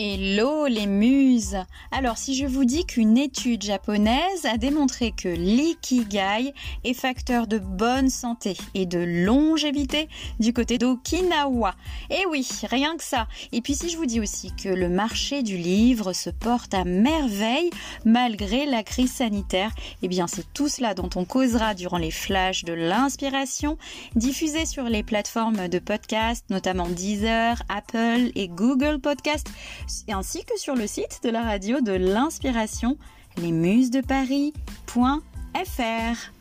Hello les muses Alors si je vous dis qu'une étude japonaise a démontré que l'ikigai est facteur de bonne santé et de longévité du côté d'Okinawa. Eh oui, rien que ça. Et puis si je vous dis aussi que le marché du livre se porte à merveille malgré la crise sanitaire, eh bien c'est tout cela dont on causera durant les flashs de l'inspiration diffusés sur les plateformes de podcast, notamment Deezer, Apple et Google Podcast ainsi que sur le site de la radio de l'inspiration, lesmusesdeparis.fr.